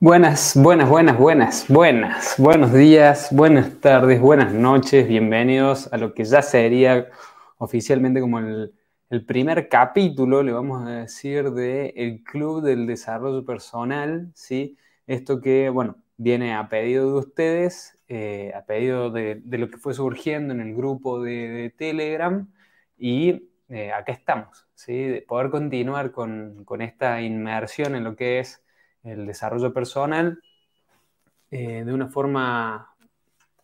Buenas, buenas, buenas, buenas, buenas, buenos días, buenas tardes, buenas noches, bienvenidos a lo que ya sería oficialmente como el, primer capítulo, le vamos a decir, del el Club del Desarrollo Personal, ¿sí? Esto que, bueno, viene a pedido de ustedes, eh, a pedido de, lo que fue surgiendo en el grupo de, Telegram y eh, acá estamos, ¿sí? De poder continuar con, con esta inmersión en lo que es el desarrollo personal eh, de una forma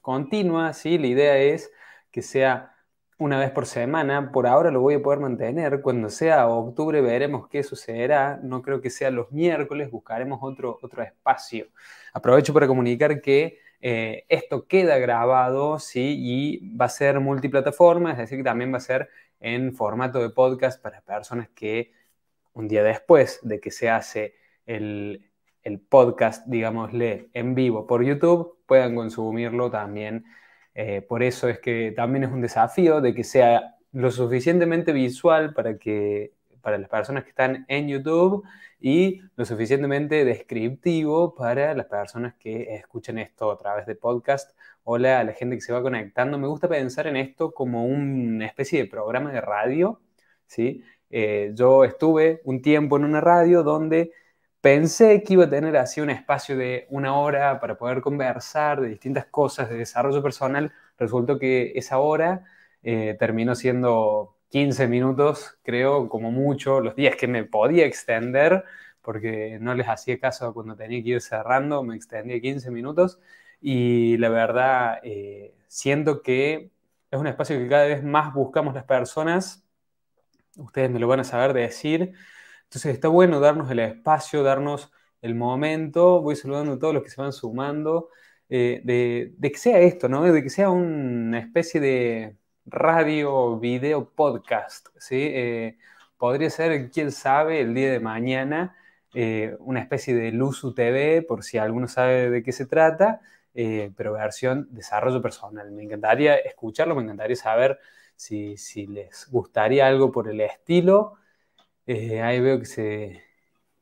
continua, ¿sí? La idea es que sea una vez por semana, por ahora lo voy a poder mantener, cuando sea octubre veremos qué sucederá, no creo que sea los miércoles, buscaremos otro, otro espacio. Aprovecho para comunicar que eh, esto queda grabado, ¿sí? Y va a ser multiplataforma, es decir, que también va a ser en formato de podcast para personas que un día después de que se hace el, el podcast, digámosle, en vivo por YouTube, puedan consumirlo también. Eh, por eso es que también es un desafío de que sea lo suficientemente visual para que para las personas que están en YouTube y lo suficientemente descriptivo para las personas que escuchen esto a través de podcast. Hola a la gente que se va conectando. Me gusta pensar en esto como una especie de programa de radio. ¿sí? Eh, yo estuve un tiempo en una radio donde Pensé que iba a tener así un espacio de una hora para poder conversar de distintas cosas de desarrollo personal. Resultó que esa hora eh, terminó siendo 15 minutos, creo, como mucho, los días que me podía extender, porque no les hacía caso cuando tenía que ir cerrando, me extendía 15 minutos. Y la verdad, eh, siento que es un espacio que cada vez más buscamos las personas. Ustedes me lo van a saber decir entonces está bueno darnos el espacio, darnos el momento. Voy saludando a todos los que se van sumando. Eh, de, que sea esto, ¿no? De que sea una especie de radio, video, podcast, ¿sí? Eh, podría ser, quién sabe, el día de mañana, eh, una especie de Luzu TV, por si alguno sabe de qué se trata, pero versión desarrollo personal. Me encantaría escucharlo, me encantaría saber si, si les gustaría algo por el estilo. Eh, ahí veo que se,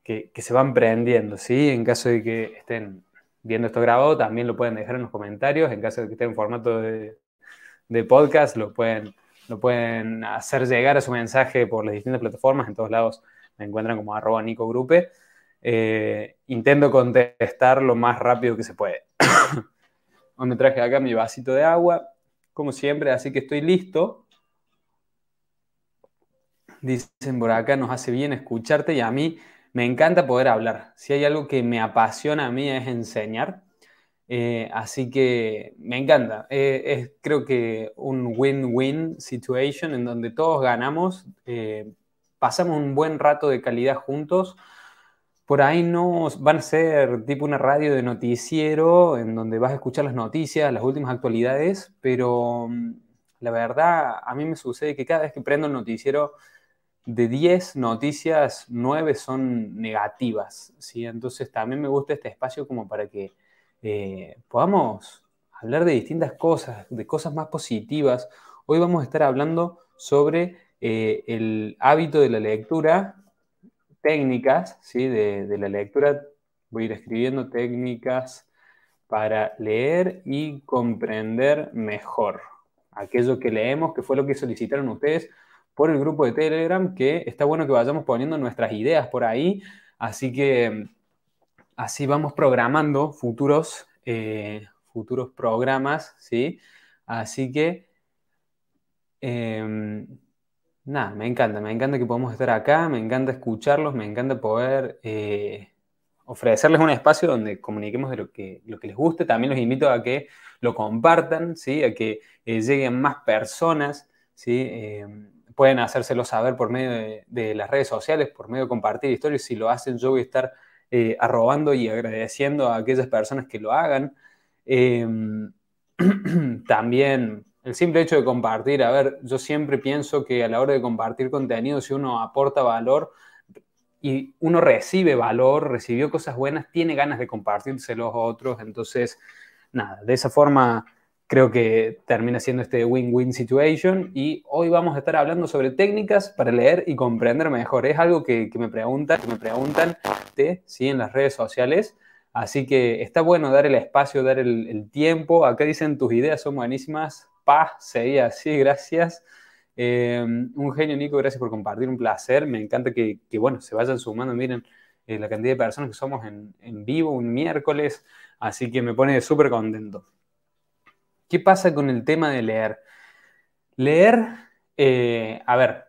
que, se van prendiendo, ¿sí? En caso de que estén viendo esto grabado, también lo pueden dejar en los comentarios. En caso de que estén en formato de, podcast, lo pueden, lo pueden hacer llegar a su mensaje por las distintas plataformas. En todos lados me encuentran como arroba Nico Grupe. Eh, intento contestar lo más rápido que se puede. Hoy me traje acá mi vasito de agua, como siempre, así que estoy listo Dicen por acá, nos hace bien escucharte y a mí me encanta poder hablar. Si hay algo que me apasiona a mí es enseñar. Eh, así que me encanta. Eh, es creo que un win-win situation en donde todos ganamos, eh, pasamos un buen rato de calidad juntos. Por ahí no van a ser tipo una radio de noticiero en donde vas a escuchar las noticias, las últimas actualidades, pero mm, la verdad a mí me sucede que cada vez que prendo el noticiero de 10 noticias, 9 son negativas, ¿sí? Entonces también me gusta este espacio como para que eh, podamos hablar de distintas cosas, de cosas más positivas. Hoy vamos a estar hablando sobre eh, el hábito de la lectura, técnicas, ¿sí? De, de la lectura, voy a ir escribiendo técnicas para leer y comprender mejor aquello que leemos, que fue lo que solicitaron ustedes por el grupo de Telegram, que está bueno que vayamos poniendo nuestras ideas por ahí, así que así vamos programando futuros, eh, futuros programas, ¿sí? Así que, em, nada, me encanta, me encanta que podamos estar acá, me encanta escucharlos, me encanta poder eh, ofrecerles un espacio donde comuniquemos de lo que, lo que les guste. También los invito a que lo compartan, ¿sí? A que eh, lleguen más personas, ¿sí? Em, pueden hacérselo saber por medio de, las redes sociales, por medio de compartir historias. Si lo hacen, yo voy a estar eh, arrobando y agradeciendo a aquellas personas que lo hagan. Em, también el simple hecho de compartir, a ver, yo siempre pienso que a la hora de compartir contenido, si uno aporta valor y uno recibe valor, recibió cosas buenas, tiene ganas de compartírselos a otros. Entonces, nada, de esa forma creo que termina siendo este win-win situation y hoy vamos a estar hablando sobre técnicas para leer y comprender mejor. Es algo que, me preguntan, que me preguntan ¿sí? en las redes sociales, Así que está bueno dar el espacio, dar el, tiempo. Acá dicen tus ideas son buenísimas. Paz, sería así, gracias. Eh, un genio, Nico, gracias por compartir, un placer. Me encanta que, bueno, se vayan sumando. Miren eh, la cantidad de personas que somos en vivo un miércoles, así que me pone súper contento. ¿Qué pasa con el tema de leer? Leer, eh, a ver,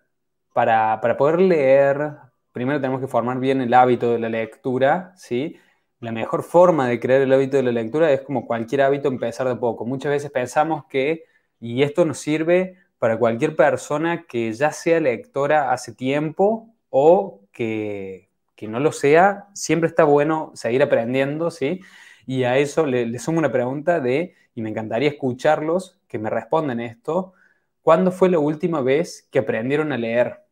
para, para, poder leer, primero tenemos que formar bien el hábito de la lectura, ¿sí? La mejor forma de crear el hábito de la lectura es como cualquier hábito empezar de poco. Muchas veces pensamos que, y esto nos sirve para cualquier persona que ya sea lectora hace tiempo o que, que no lo sea, siempre está bueno seguir aprendiendo, ¿sí? Y a eso le, le sumo una pregunta de, y me encantaría escucharlos, que me respondan esto, ¿cuándo fue la última vez que aprendieron a leer?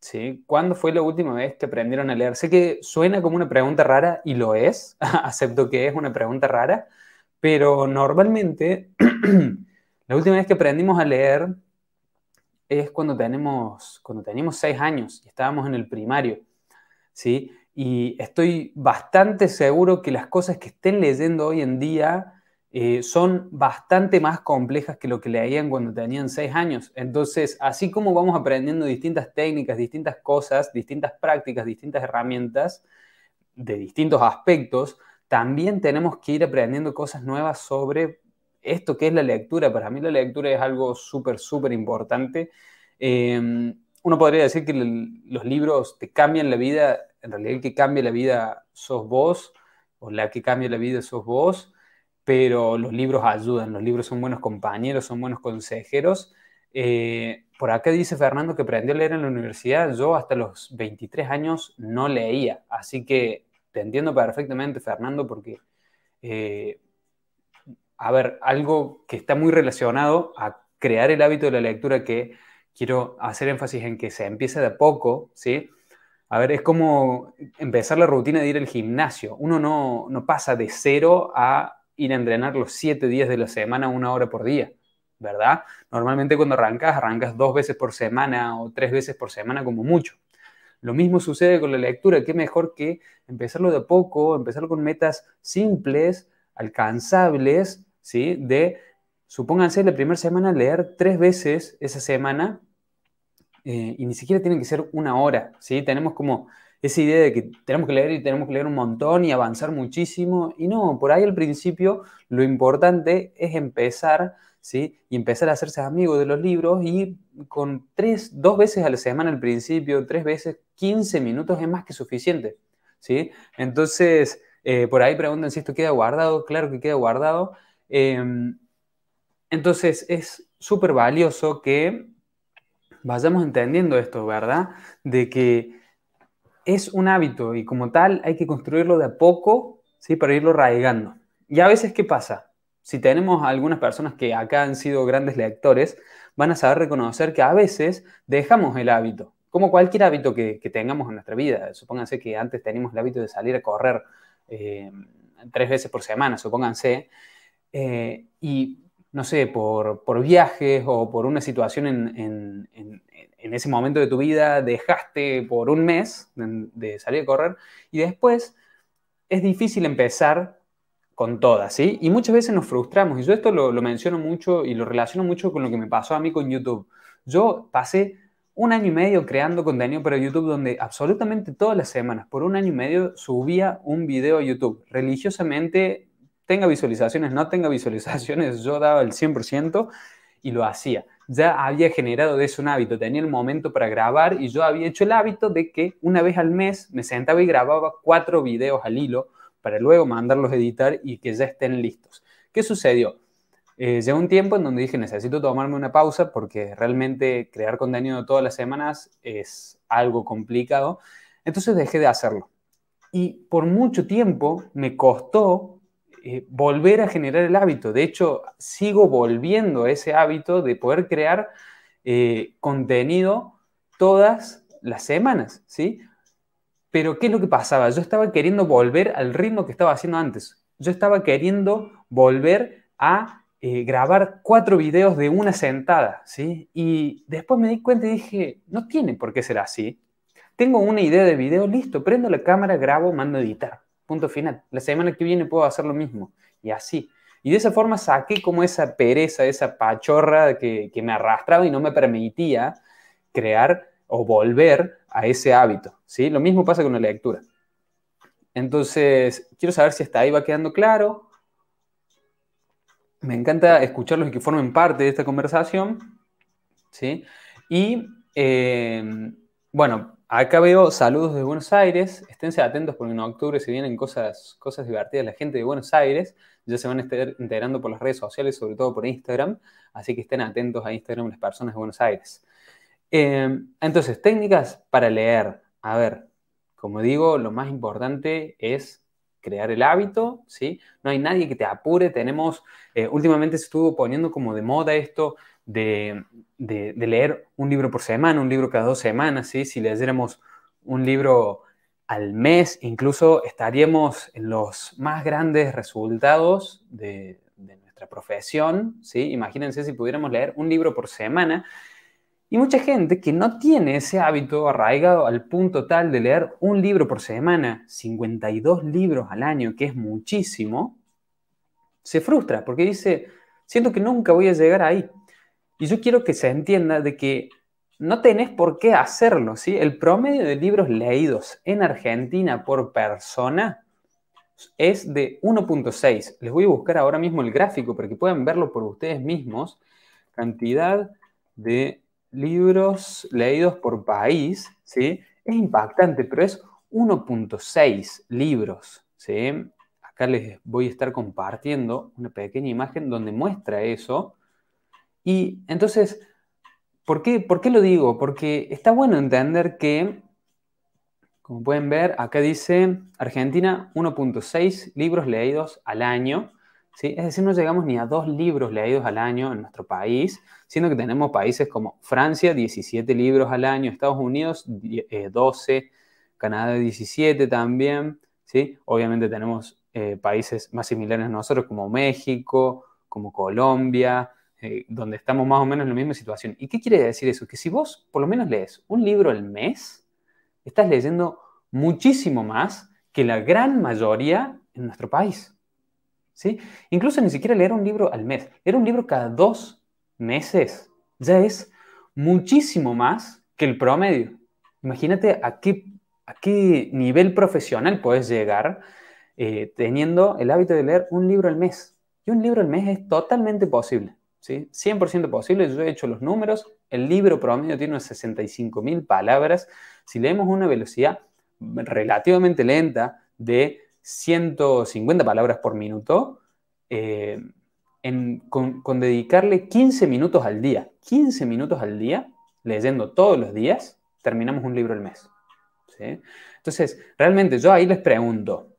¿Sí? ¿Cuándo fue la última vez que aprendieron a leer? Sé que suena como una pregunta rara y lo es, acepto que es una pregunta rara, pero normalmente la última vez que aprendimos a leer es cuando tenemos, cuando teníamos seis años y estábamos en el primario, ¿sí? Y estoy bastante seguro que las cosas que estén leyendo hoy en día eh, son bastante más complejas que lo que leían cuando tenían seis años. Entonces, así como vamos aprendiendo distintas técnicas, distintas cosas, distintas prácticas, distintas herramientas de distintos aspectos, también tenemos que ir aprendiendo cosas nuevas sobre esto que es la lectura. Para mí la lectura es algo súper, súper importante. Em, uno podría decir que los libros te cambian la vida, en realidad el que cambia la vida sos vos, o la que cambia la vida sos vos, pero los libros ayudan, los libros son buenos compañeros, son buenos consejeros. Eh, por acá dice Fernando que aprendió a leer en la universidad, yo hasta los 23 años no leía, así que te entiendo perfectamente, Fernando, porque, eh, a ver, algo que está muy relacionado a crear el hábito de la lectura que quiero hacer énfasis en que se empieza de poco, ¿sí? A ver, es como empezar la rutina de ir al gimnasio. Uno no, no pasa de cero a ir a entrenar los siete días de la semana, una hora por día, ¿verdad? Normalmente cuando arrancas, arrancas dos veces por semana o tres veces por semana como mucho. Lo mismo sucede con la lectura, qué mejor que empezarlo de a poco, empezarlo con metas simples, alcanzables, ¿sí? De, supónganse, la primera semana leer tres veces esa semana eh, y ni siquiera tiene que ser una hora, ¿sí? Tenemos como esa idea de que tenemos que leer y tenemos que leer un montón y avanzar muchísimo. Y no, por ahí al principio lo importante es empezar, ¿sí? Y empezar a hacerse amigo de los libros y con tres, dos veces a la semana al principio, tres veces, 15 minutos es más que suficiente, ¿sí? Entonces, eh, por ahí preguntan si esto queda guardado. Claro que queda guardado. Em, entonces, es súper valioso que vayamos entendiendo esto, ¿verdad? De que es un hábito y como tal hay que construirlo de a poco, ¿sí? Para irlo arraigando. Y a veces, ¿qué pasa? Si tenemos algunas personas que acá han sido grandes lectores, van a saber reconocer que a veces dejamos el hábito, como cualquier hábito que, tengamos en nuestra vida. Supónganse que antes teníamos el hábito de salir a correr eh, tres veces por semana, supónganse, eh, y no sé, por, viajes o por una situación en ese momento de tu vida dejaste por un mes de, salir a correr y después es difícil empezar con todas, ¿sí? Y muchas veces nos frustramos. Y yo esto lo, menciono mucho y lo relaciono mucho con lo que me pasó a mí con YouTube. Yo pasé un año y medio creando contenido para YouTube donde absolutamente todas las semanas, por un año y medio, subía un video a YouTube. Religiosamente, tenga visualizaciones, no tenga visualizaciones, yo daba el 100% y lo hacía ya había generado de eso un hábito, tenía el momento para grabar y yo había hecho el hábito de que una vez al mes me sentaba y grababa cuatro videos al hilo para luego mandarlos a editar y que ya estén listos. ¿Qué sucedió? Eh, llegó un tiempo en donde dije, necesito tomarme una pausa porque realmente crear contenido todas las semanas es algo complicado. Entonces dejé de hacerlo. Y por mucho tiempo me costó eh, volver a generar el hábito. De hecho, sigo volviendo a ese hábito de poder crear eh, contenido todas las semanas, ¿sí? Pero ¿qué es lo que pasaba? Yo estaba queriendo volver al ritmo que estaba haciendo antes. Yo estaba queriendo volver a eh, grabar cuatro videos de una sentada, ¿sí? Y después me di cuenta y dije, no tiene por qué ser así. Tengo una idea de video, listo, prendo la cámara, grabo, mando a editar. Punto final. La semana que viene puedo hacer lo mismo. Y así. Y de esa forma saqué como esa pereza, esa pachorra que, que me arrastraba y no me permitía crear o volver a ese hábito. ¿sí? Lo mismo pasa con la lectura. Entonces, quiero saber si hasta ahí va quedando claro. Me encanta escucharlos y que formen parte de esta conversación. ¿sí? Y eh, bueno, acá veo saludos de Buenos Aires. Esténse atentos porque en octubre se vienen cosas, cosas divertidas. La gente de Buenos Aires ya se van a estar enterando por las redes sociales, sobre todo por Instagram. Así que estén atentos a Instagram las personas de Buenos Aires. Eh, entonces, técnicas para leer. A ver, como digo, lo más importante es crear el hábito, ¿sí? No hay nadie que te apure. Tenemos, eh, últimamente se estuvo poniendo como de moda esto de, leer un libro por semana, un libro cada dos semanas, ¿sí? Si leyéramos un libro al mes, incluso estaríamos en los más grandes resultados de, de nuestra profesión, ¿sí? Imagínense si pudiéramos leer un libro por semana y mucha gente que no tiene ese hábito arraigado al punto tal de leer un libro por semana, 52 libros al año, que es muchísimo, se frustra porque dice, siento que nunca voy a llegar ahí. Y yo quiero que se entienda de que no tenés por qué hacerlo, ¿sí? El promedio de libros leídos en Argentina por persona es de 1.6. Les voy a buscar ahora mismo el gráfico para que puedan verlo por ustedes mismos. Cantidad de libros leídos por país, ¿sí? Es impactante, pero es 1.6 libros, ¿sí? Acá les voy a estar compartiendo una pequeña imagen donde muestra eso. Y entonces, ¿por qué, ¿por qué lo digo? Porque está bueno entender que, como pueden ver, acá dice Argentina 1.6 libros leídos al año. Es decir, no llegamos ni a dos libros leídos al año en nuestro país, siendo que tenemos países como Francia, 17 libros al año, Estados Unidos, 12, eh, Canadá, 17 también. ¿sí? Obviamente tenemos eh, países más similares a nosotros como México, como Colombia, eh, donde estamos más o menos en la misma situación. ¿Y qué quiere decir eso? Que si vos por lo menos lees un libro al mes, estás leyendo muchísimo más que la gran mayoría en nuestro país. ¿sí? Incluso ni siquiera leer un libro al mes, leer un libro cada dos meses ya es muchísimo más que el promedio. Imagínate a qué, a qué nivel profesional puedes llegar eh, teniendo el hábito de leer un libro al mes. Y un libro al mes es totalmente posible, ¿sí? 100% posible. Yo he hecho los números. El libro promedio tiene unas 65.000 palabras. Si leemos una velocidad relativamente lenta de 150 palabras por minuto, eh, con, dedicarle 15 minutos al día, 15 minutos al día, leyendo todos los días, terminamos un libro al mes. Entonces, realmente yo ahí les pregunto,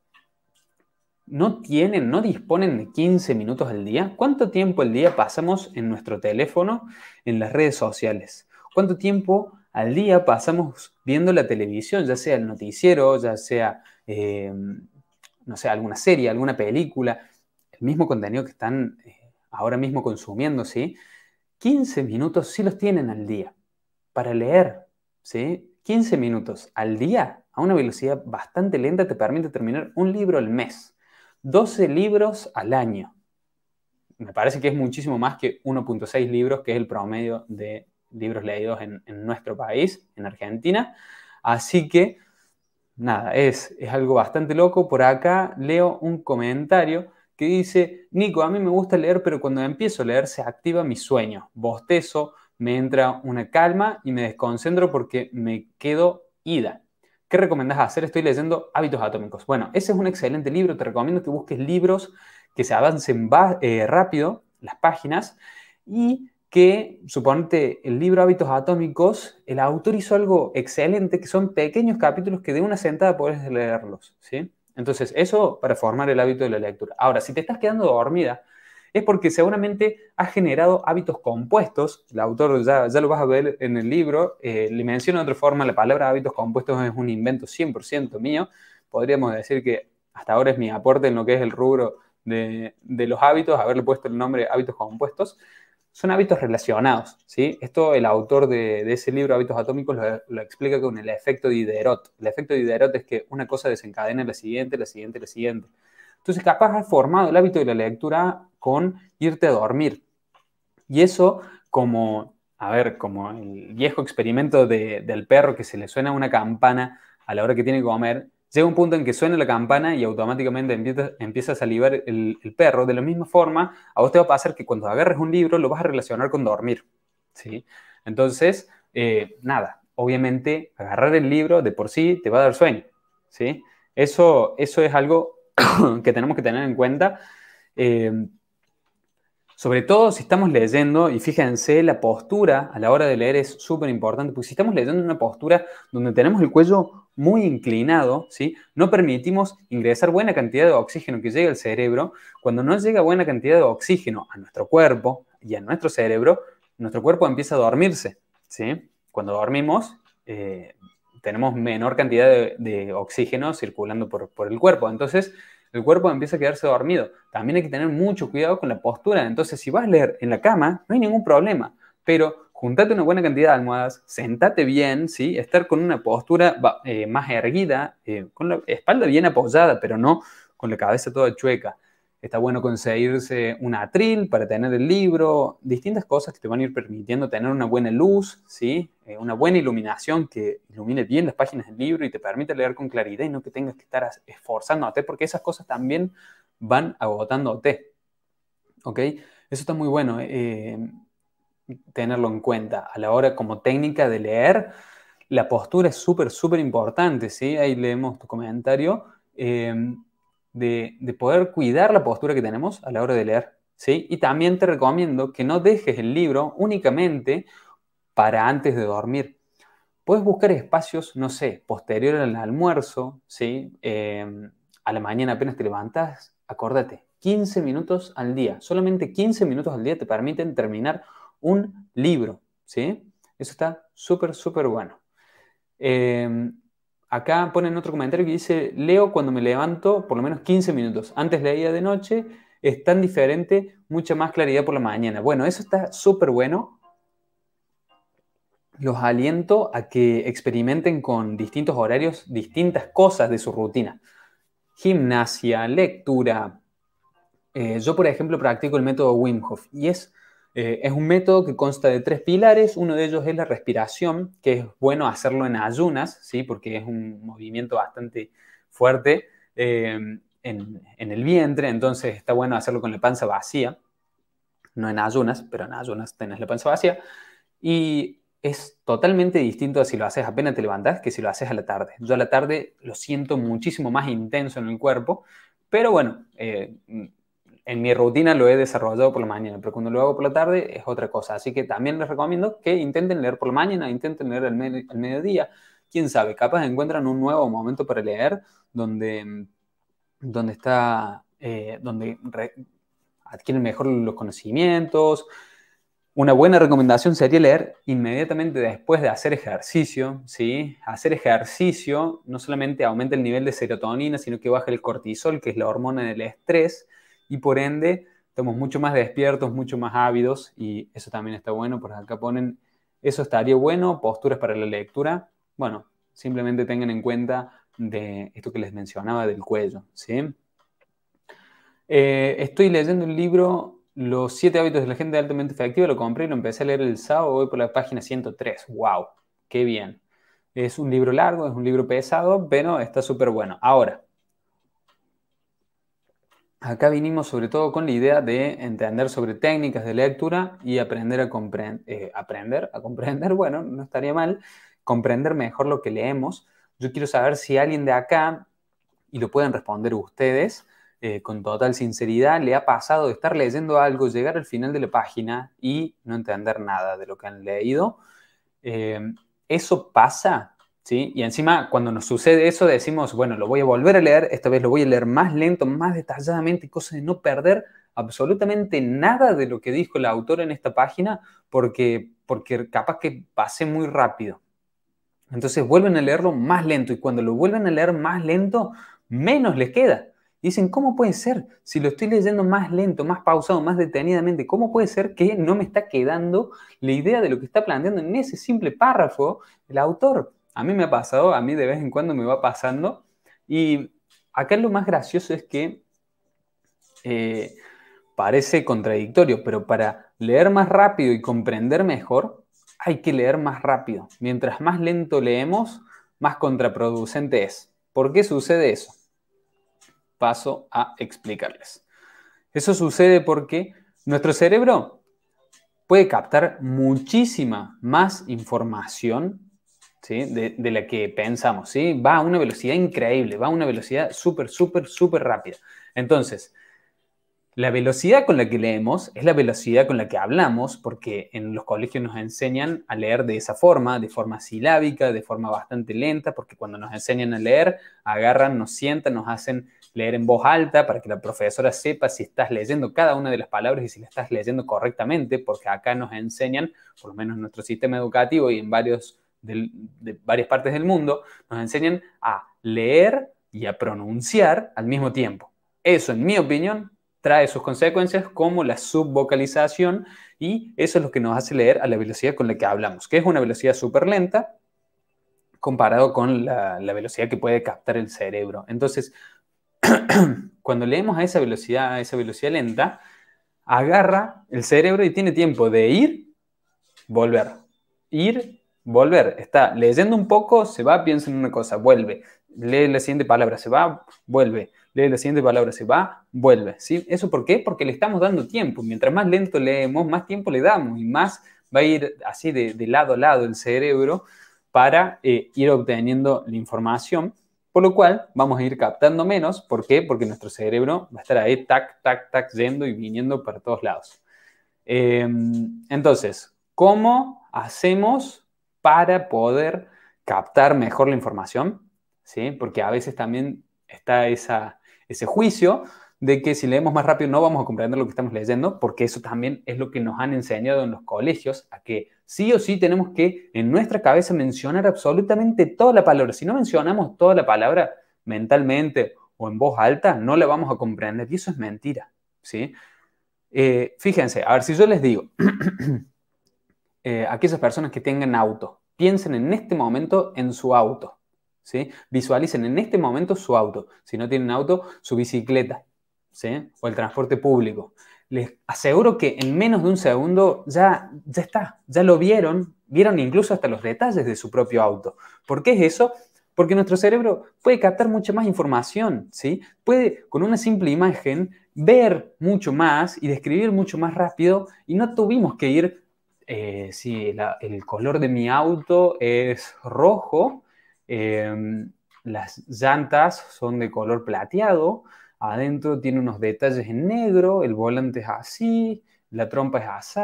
¿no tienen, no disponen de 15 minutos al día? ¿Cuánto tiempo al día pasamos en nuestro teléfono, en las redes sociales? ¿Cuánto tiempo al día pasamos viendo la televisión, ya sea el noticiero, ya sea eh, no sé, alguna serie, alguna película, el mismo contenido que están eh, ahora mismo consumiendo, ¿sí? 15 minutos sí los tienen al día para leer, ¿sí? 15 minutos al día a una velocidad bastante lenta te permite terminar un libro al mes, 12 libros al año. Me parece que es muchísimo más que 1.6 libros, que es el promedio de libros leídos en, en nuestro país, en Argentina. Así que nada, es, es algo bastante loco. Por acá leo un comentario que dice, Nico, a mí me gusta leer, pero cuando empiezo a leer se activa mi sueño, bostezo, me entra una calma y me desconcentro porque me quedo ida. ¿Qué recomendás hacer? Estoy leyendo Hábitos Atómicos. Bueno, ese es un excelente libro, te recomiendo que busques libros que se avancen eh, rápido, las páginas, y que, suponte, el libro Hábitos Atómicos, el autor hizo algo excelente, que son pequeños capítulos que de una sentada puedes leerlos, ¿sí? Entonces, eso para formar el hábito de la lectura. Ahora, si te estás quedando dormida, es porque seguramente has generado hábitos compuestos. El autor ya, ya lo vas a ver en el libro. Eh, le menciono de otra forma, la palabra hábitos compuestos es un invento 100% mío. Podríamos decir que hasta ahora es mi aporte en lo que es el rubro de, de los hábitos, haberle puesto el nombre hábitos compuestos son hábitos relacionados, ¿sí? Esto el autor de, ese libro, Hábitos Atómicos, lo, explica con el efecto Diderot. El efecto Diderot es que una cosa desencadena la siguiente, la siguiente, la siguiente. Entonces, capaz has formado el hábito de la lectura con irte a dormir. Y eso, como, a ver, como el viejo experimento del perro que se le suena una campana a la hora que tiene que comer, llega un punto en que suena la campana y automáticamente empieza, a salivar el, perro. De la misma forma, a vos te va a pasar que cuando agarres un libro lo vas a relacionar con dormir. ¿sí? Entonces, eh, nada, obviamente agarrar el libro de por sí te va a dar sueño. ¿sí? Eso, eso es algo que tenemos que tener en cuenta. Eh, sobre todo si estamos leyendo, y fíjense, la postura a la hora de leer es súper importante, porque si estamos leyendo una postura donde tenemos el cuello muy inclinado, ¿sí? no permitimos ingresar buena cantidad de oxígeno que llegue al cerebro. Cuando no llega buena cantidad de oxígeno a nuestro cuerpo y a nuestro cerebro, nuestro cuerpo empieza a dormirse. ¿sí? Cuando dormimos, eh, tenemos menor cantidad de, oxígeno circulando por, el cuerpo. Entonces, el cuerpo empieza a quedarse dormido. También hay que tener mucho cuidado con la postura. Entonces, si vas a leer en la cama, no hay ningún problema. Pero juntate una buena cantidad de almohadas, sentate bien, ¿sí? Estar con una postura eh, más erguida, eh, con la espalda bien apoyada, pero no con la cabeza toda chueca. Está bueno conseguirse un atril para tener el libro, distintas cosas que te van a ir permitiendo tener una buena luz, ¿sí? Eh, una buena iluminación que ilumine bien las páginas del libro y te permite leer con claridad y no que tengas que estar esforzándote, porque esas cosas también van agotándote. ¿Ok? Eso está muy bueno eh, tenerlo en cuenta. A la hora como técnica de leer, la postura es súper, súper importante, ¿sí? Ahí leemos tu comentario. Eh, de, poder cuidar la postura que tenemos a la hora de leer. ¿sí? Y también te recomiendo que no dejes el libro únicamente para antes de dormir. Puedes buscar espacios, no sé, posterior al almuerzo, ¿sí? Em, a la mañana apenas te levantas, acordate, 15 minutos al día. Solamente 15 minutos al día te permiten terminar un libro, ¿sí? Eso está súper, súper bueno. Eh, Acá ponen otro comentario que dice, leo cuando me levanto por lo menos 15 minutos. Antes leía de noche, es tan diferente, mucha más claridad por la mañana. Bueno, eso está súper bueno. Los aliento a que experimenten con distintos horarios, distintas cosas de su rutina. Gimnasia, lectura. Eh, yo, por ejemplo, practico el método Wim Hof y es eh, es un método que consta de tres pilares. Uno de ellos es la respiración, que es bueno hacerlo en ayunas, ¿sí? porque es un movimiento bastante fuerte eh, en, el vientre, entonces está bueno hacerlo con la panza vacía. No en ayunas, pero en ayunas tenés la panza vacía. Y es totalmente distinto si lo haces apenas te levantás que si lo haces a la tarde. Yo a la tarde lo siento muchísimo más intenso en el cuerpo, pero bueno, eh, en mi rutina lo he desarrollado por la mañana, pero cuando lo hago por la tarde es otra cosa. Así que también les recomiendo que intenten leer por la mañana, intenten leer al, mediodía. Quién sabe, capaz encuentran un nuevo momento para leer donde, donde está, eh, donde adquieren mejor los conocimientos. Una buena recomendación sería leer inmediatamente después de hacer ejercicio, ¿sí? Hacer ejercicio no solamente aumenta el nivel de serotonina, sino que baja el cortisol, que es la hormona del estrés, y por ende estamos mucho más despiertos, mucho más ávidos y eso también está bueno. Por acá ponen, eso estaría bueno, posturas para la lectura. Bueno, simplemente tengan en cuenta de esto que les mencionaba del cuello, ¿sí? Eh, estoy leyendo el libro Los siete hábitos de la gente altamente efectiva, lo compré y lo empecé a leer el sábado, voy por la página 103. ¡Wow! ¡Qué bien! Es un libro largo, es un libro pesado, pero está súper bueno. Ahora, Acá vinimos sobre todo con la idea de entender sobre técnicas de lectura y aprender a, comprender, eh, aprender a comprender, bueno, no estaría mal, comprender mejor lo que leemos. Yo quiero saber si alguien de acá, y lo pueden responder ustedes eh, con total sinceridad, le ha pasado de estar leyendo algo, llegar al final de la página y no entender nada de lo que han leído. Eh, ¿Eso pasa? Y encima, cuando nos sucede eso, decimos, bueno, lo voy a volver a leer, esta vez lo voy a leer más lento, más detalladamente, cosa de no perder absolutamente nada de lo que dijo el autor en esta página, porque, porque capaz que pasé muy rápido. Entonces vuelven a leerlo más lento y cuando lo vuelven a leer más lento, menos les queda. Dicen, ¿cómo puede ser? Si lo estoy leyendo más lento, más pausado, más detenidamente, ¿cómo puede ser que no me está quedando la idea de lo que está planteando en ese simple párrafo el autor? A mí me ha pasado, a mí de vez en cuando me va pasando. Y acá lo más gracioso es que eh, parece contradictorio, pero para leer más rápido y comprender mejor, hay que leer más rápido. Mientras más lento leemos, más contraproducente es. ¿Por qué sucede eso? Paso a explicarles. Eso sucede porque nuestro cerebro puede captar muchísima más información de, la que pensamos. ¿sí? Va a una velocidad increíble, va a una velocidad súper, súper, súper rápida. Entonces, la velocidad con la que leemos es la velocidad con la que hablamos, porque en los colegios nos enseñan a leer de esa forma, de forma silábica, de forma bastante lenta, porque cuando nos enseñan a leer, agarran, nos sientan, nos hacen leer en voz alta para que la profesora sepa si estás leyendo cada una de las palabras y si la estás leyendo correctamente, porque acá nos enseñan, por lo menos en nuestro sistema educativo y en varios de varias partes del mundo, nos enseñan a leer y a pronunciar al mismo tiempo. Eso, en mi opinión, trae sus consecuencias como la subvocalización y eso es lo que nos hace leer a la velocidad con la que hablamos, que es una velocidad súper lenta comparado con la, velocidad que puede captar el cerebro. Entonces, cuando leemos a esa velocidad, a esa velocidad lenta, agarra el cerebro y tiene tiempo de ir, volver, ir, volver. Está leyendo un poco, se va, piensa en una cosa, vuelve, lee la siguiente palabra, se va, vuelve, lee la siguiente palabra, se va, vuelve. ¿sí? ¿Eso por qué? Porque le estamos dando tiempo. Mientras más lento leemos, más tiempo le damos y más va a ir así de, lado a lado el cerebro para eh, ir obteniendo la información. Por lo cual vamos a ir captando menos. ¿Por qué? Porque nuestro cerebro va a estar ahí, tac, tac, tac, yendo y viniendo para todos lados. Em, entonces, ¿cómo hacemos para poder captar mejor la información? ¿Sí? Porque a veces también está esa, ese juicio de que si leemos más rápido no vamos a comprender lo que estamos leyendo, porque eso también es lo que nos han enseñado en los colegios, a que sí o sí tenemos que en nuestra cabeza mencionar absolutamente toda la palabra. Si no mencionamos toda la palabra mentalmente o en voz alta, no la vamos a comprender. Y eso es mentira. ¿sí? Eh, fíjense, a ver, si yo les digo, eh, aquellas personas que tengan auto, piensen en este momento en su auto. Visualicen en este momento su auto. Si no tienen auto, su bicicleta, O el transporte público. Les aseguro que en menos de un segundo ya, ya está, ya lo vieron, vieron incluso hasta los detalles de su propio auto. ¿Por qué es eso? Porque nuestro cerebro puede captar mucha más información, ¿sí? Puede, con una simple imagen, ver mucho más y describir mucho más rápido y no tuvimos que ir, eh, si el color de mi auto es rojo, Em, las llantas son de color plateado, adentro tiene unos detalles en negro, el volante es así, la trompa es así,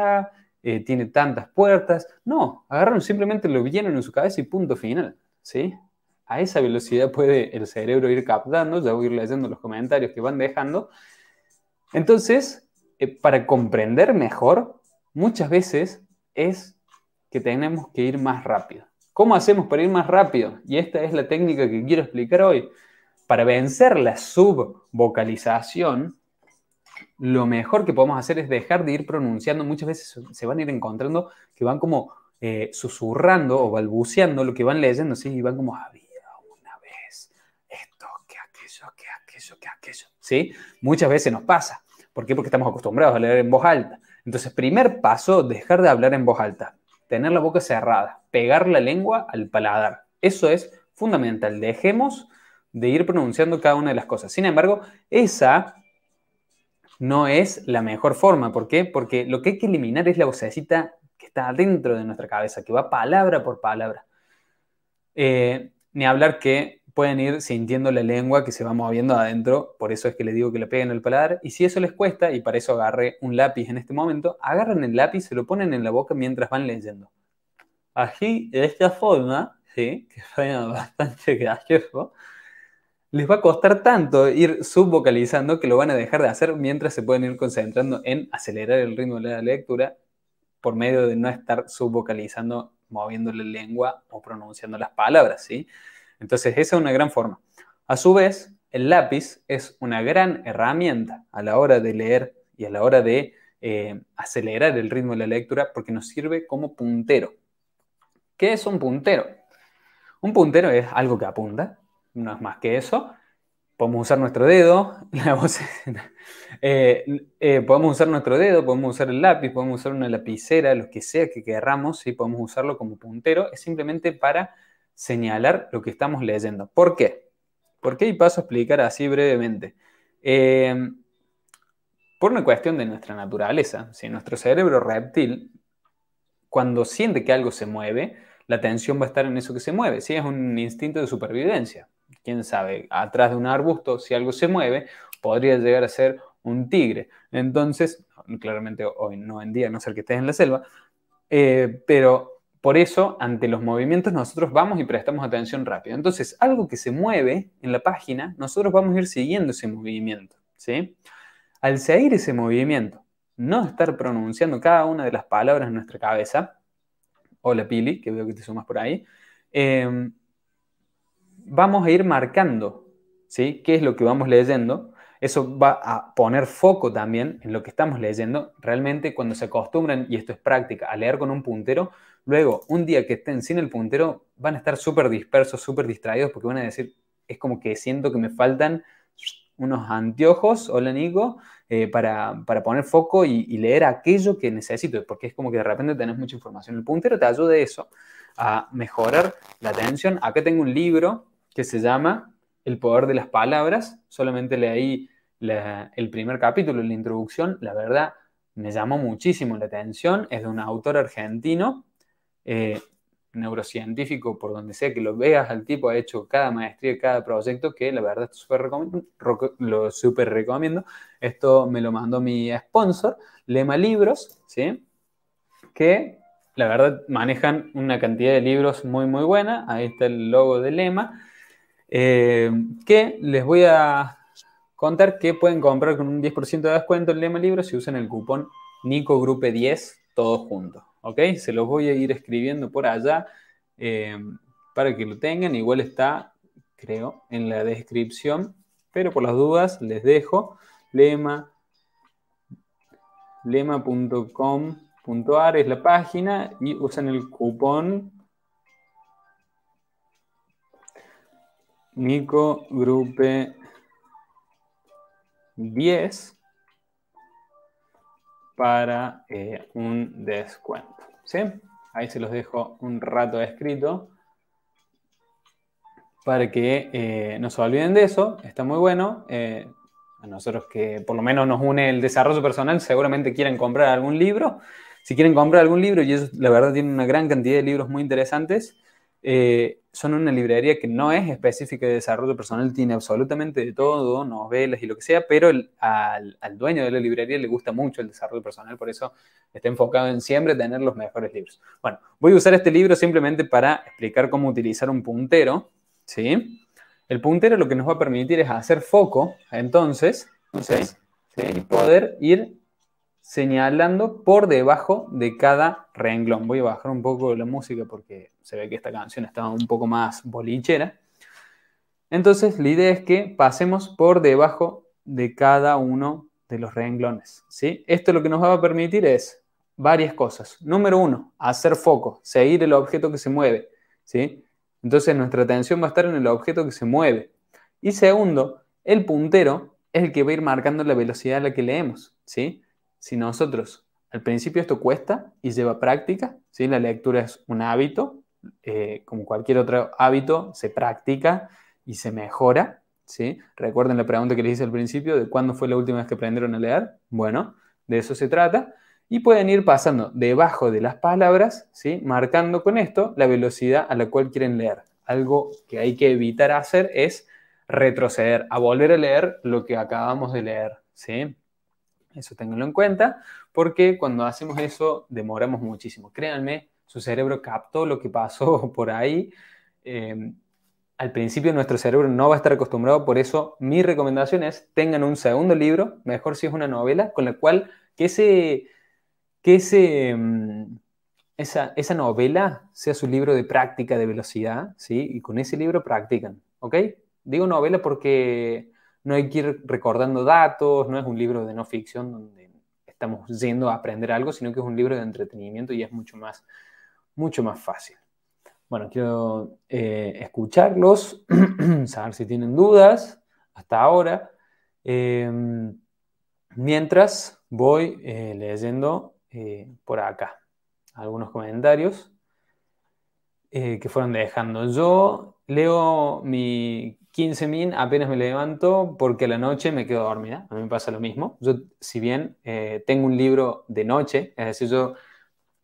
eh, tiene tantas puertas. No, agarraron simplemente lo vieron en su cabeza y punto final, ¿sí? A esa velocidad puede el cerebro ir captando, ya voy a ir leyendo los comentarios que van dejando. Entonces, eh, para comprender mejor, muchas veces es que tenemos que ir más rápido. ¿Cómo hacemos para ir más rápido? Y esta es la técnica que quiero explicar hoy. Para vencer la subvocalización, lo mejor que podemos hacer es dejar de ir pronunciando. Muchas veces se van a ir encontrando que van como eh, susurrando o balbuceando lo que van leyendo, ¿sí? Y van como, había una vez esto, que aquello, que aquello, que aquello, ¿sí? Muchas veces nos pasa. ¿Por qué? Porque estamos acostumbrados a leer en voz alta. Entonces, primer paso, dejar de hablar en voz alta tener la boca cerrada, pegar la lengua al paladar. Eso es fundamental. Dejemos de ir pronunciando cada una de las cosas. Sin embargo, esa no es la mejor forma. ¿Por qué? Porque lo que hay que eliminar es la vocecita que está dentro de nuestra cabeza, que va palabra por palabra. Eh, ni hablar que pueden ir sintiendo la lengua que se va moviendo adentro, por eso es que les digo que le peguen el paladar, y si eso les cuesta, y para eso agarré un lápiz en este momento, agarran el lápiz, se lo ponen en la boca mientras van leyendo. Así, de esta forma, ¿sí? que suena bastante gracioso, les va a costar tanto ir subvocalizando que lo van a dejar de hacer mientras se pueden ir concentrando en acelerar el ritmo de la lectura por medio de no estar subvocalizando, moviendo la lengua o pronunciando las palabras, ¿sí? Entonces, esa es una gran forma. A su vez, el lápiz es una gran herramienta a la hora de leer y a la hora de eh, acelerar el ritmo de la lectura porque nos sirve como puntero. ¿Qué es un puntero? Un puntero es algo que apunta, no es más que eso. Podemos usar nuestro dedo, eh, eh, podemos usar nuestro dedo, podemos usar el lápiz, podemos usar una lapicera, lo que sea que queramos, ¿sí? podemos usarlo como puntero, es simplemente para señalar lo que estamos leyendo. ¿Por qué? ¿Por qué? Y paso a explicar así brevemente. Eh, por una cuestión de nuestra naturaleza, si nuestro cerebro reptil, cuando siente que algo se mueve, la atención va a estar en eso que se mueve. Si es un instinto de supervivencia, quién sabe, atrás de un arbusto, si algo se mueve, podría llegar a ser un tigre. Entonces, claramente hoy no en día, no ser que estés en la selva, eh, pero por eso, ante los movimientos, nosotros vamos y prestamos atención rápido. Entonces, algo que se mueve en la página, nosotros vamos a ir siguiendo ese movimiento. ¿sí? Al seguir ese movimiento, no estar pronunciando cada una de las palabras en nuestra cabeza, hola Pili, que veo que te sumas por ahí, em, vamos a ir marcando ¿sí? qué es lo que vamos leyendo. Eso va a poner foco también en lo que estamos leyendo. Realmente cuando se acostumbran, y esto es práctica, a leer con un puntero, Luego, un día que estén sin el puntero, van a estar súper dispersos, súper distraídos, porque van a decir, es como que siento que me faltan unos anteojos, hola Nico, eh, para, poner foco y, leer aquello que necesito, porque es como que de repente tenés mucha información. El puntero te ayuda eso, a mejorar la atención. Acá tengo un libro que se llama El poder de las palabras, solamente leí el primer capítulo, la introducción, la verdad me llamó muchísimo la atención, es de un autor argentino eh, neurocientífico, por donde sea que lo veas, el tipo ha hecho cada maestría, cada proyecto, que la verdad super recomiendo, lo súper recomiendo. Esto me lo mandó mi sponsor, Lema Libros, ¿sí? que la verdad manejan una cantidad de libros muy, muy buena. Ahí está el logo de Lema, eh, que les voy a contar que pueden comprar con un 10% de descuento en Lema Libros si usan el cupón NICOGRUPE10, todos juntos. ¿Ok? Se los voy a ir escribiendo por allá eh, para que lo tengan. Igual está, creo, en la descripción, pero por las dudas les dejo lema lema.com.ar es la página y usan el cupón Nico Grupe 10 para eh, un descuento. ¿sí? Ahí se los dejo un rato escrito para que eh, no se olviden de eso. Está muy bueno. Eh, a nosotros que por lo menos nos une el desarrollo personal, seguramente quieren comprar algún libro. Si quieren comprar algún libro, y ellos la verdad tienen una gran cantidad de libros muy interesantes, eh, son una librería que no es específica de desarrollo personal, tiene absolutamente de todo, novelas y lo que sea, pero al, dueño de la librería le gusta mucho el desarrollo personal, por eso está enfocado en siempre tener los mejores libros. Bueno, voy a usar este libro simplemente para explicar cómo utilizar un puntero, ¿sí? El puntero lo que nos va a permitir es hacer foco, entonces, ¿sí? poder ir señalando por debajo de cada renglón. Voy a bajar un poco la música porque se ve que esta canción está un poco más bolichera. Entonces, la idea es que pasemos por debajo de cada uno de los renglones. ¿sí? Esto lo que nos va a permitir es varias cosas. Número uno, hacer foco, seguir el objeto que se mueve. ¿sí? Entonces, nuestra atención va a estar en el objeto que se mueve. Y segundo, el puntero es el que va a ir marcando la velocidad a la que leemos. ¿sí? si nosotros, al principio esto cuesta y lleva práctica, ¿sí? la lectura es un hábito, eh, como cualquier otro hábito, se practica y se mejora. ¿sí? Recuerden la pregunta que les hice al principio de cuándo fue la última vez que aprendieron a leer. Bueno, de eso se trata. Y pueden ir pasando debajo de las palabras, ¿sí? marcando con esto la velocidad a la cual quieren leer. Algo que hay que evitar hacer es retroceder, a volver a leer lo que acabamos de leer. ¿sí? Eso ténganlo en cuenta, porque cuando hacemos eso demoramos muchísimo. Créanme, su cerebro captó lo que pasó por ahí. Em, al principio nuestro cerebro no va a estar acostumbrado, por eso mi recomendación es tengan un segundo libro, mejor si es una novela, con la cual que ese, que ese, em, esa, esa novela sea su libro de práctica de velocidad, ¿sí? Y con ese libro practican, ¿ok? Digo novela porque no hay que ir recordando datos, no es un libro de no ficción donde estamos yendo a aprender algo, sino que es un libro de entretenimiento y es mucho más, mucho más fácil. Bueno, quiero eh, escucharlos, saber si tienen dudas hasta ahora. Em, mientras voy eh, leyendo eh, por acá algunos comentarios que fueron dejando. Yo leo mi 15 min apenas me levanto porque a la noche me quedo dormida. A mí me pasa lo mismo. Yo, si bien tengo un libro de noche, es decir, yo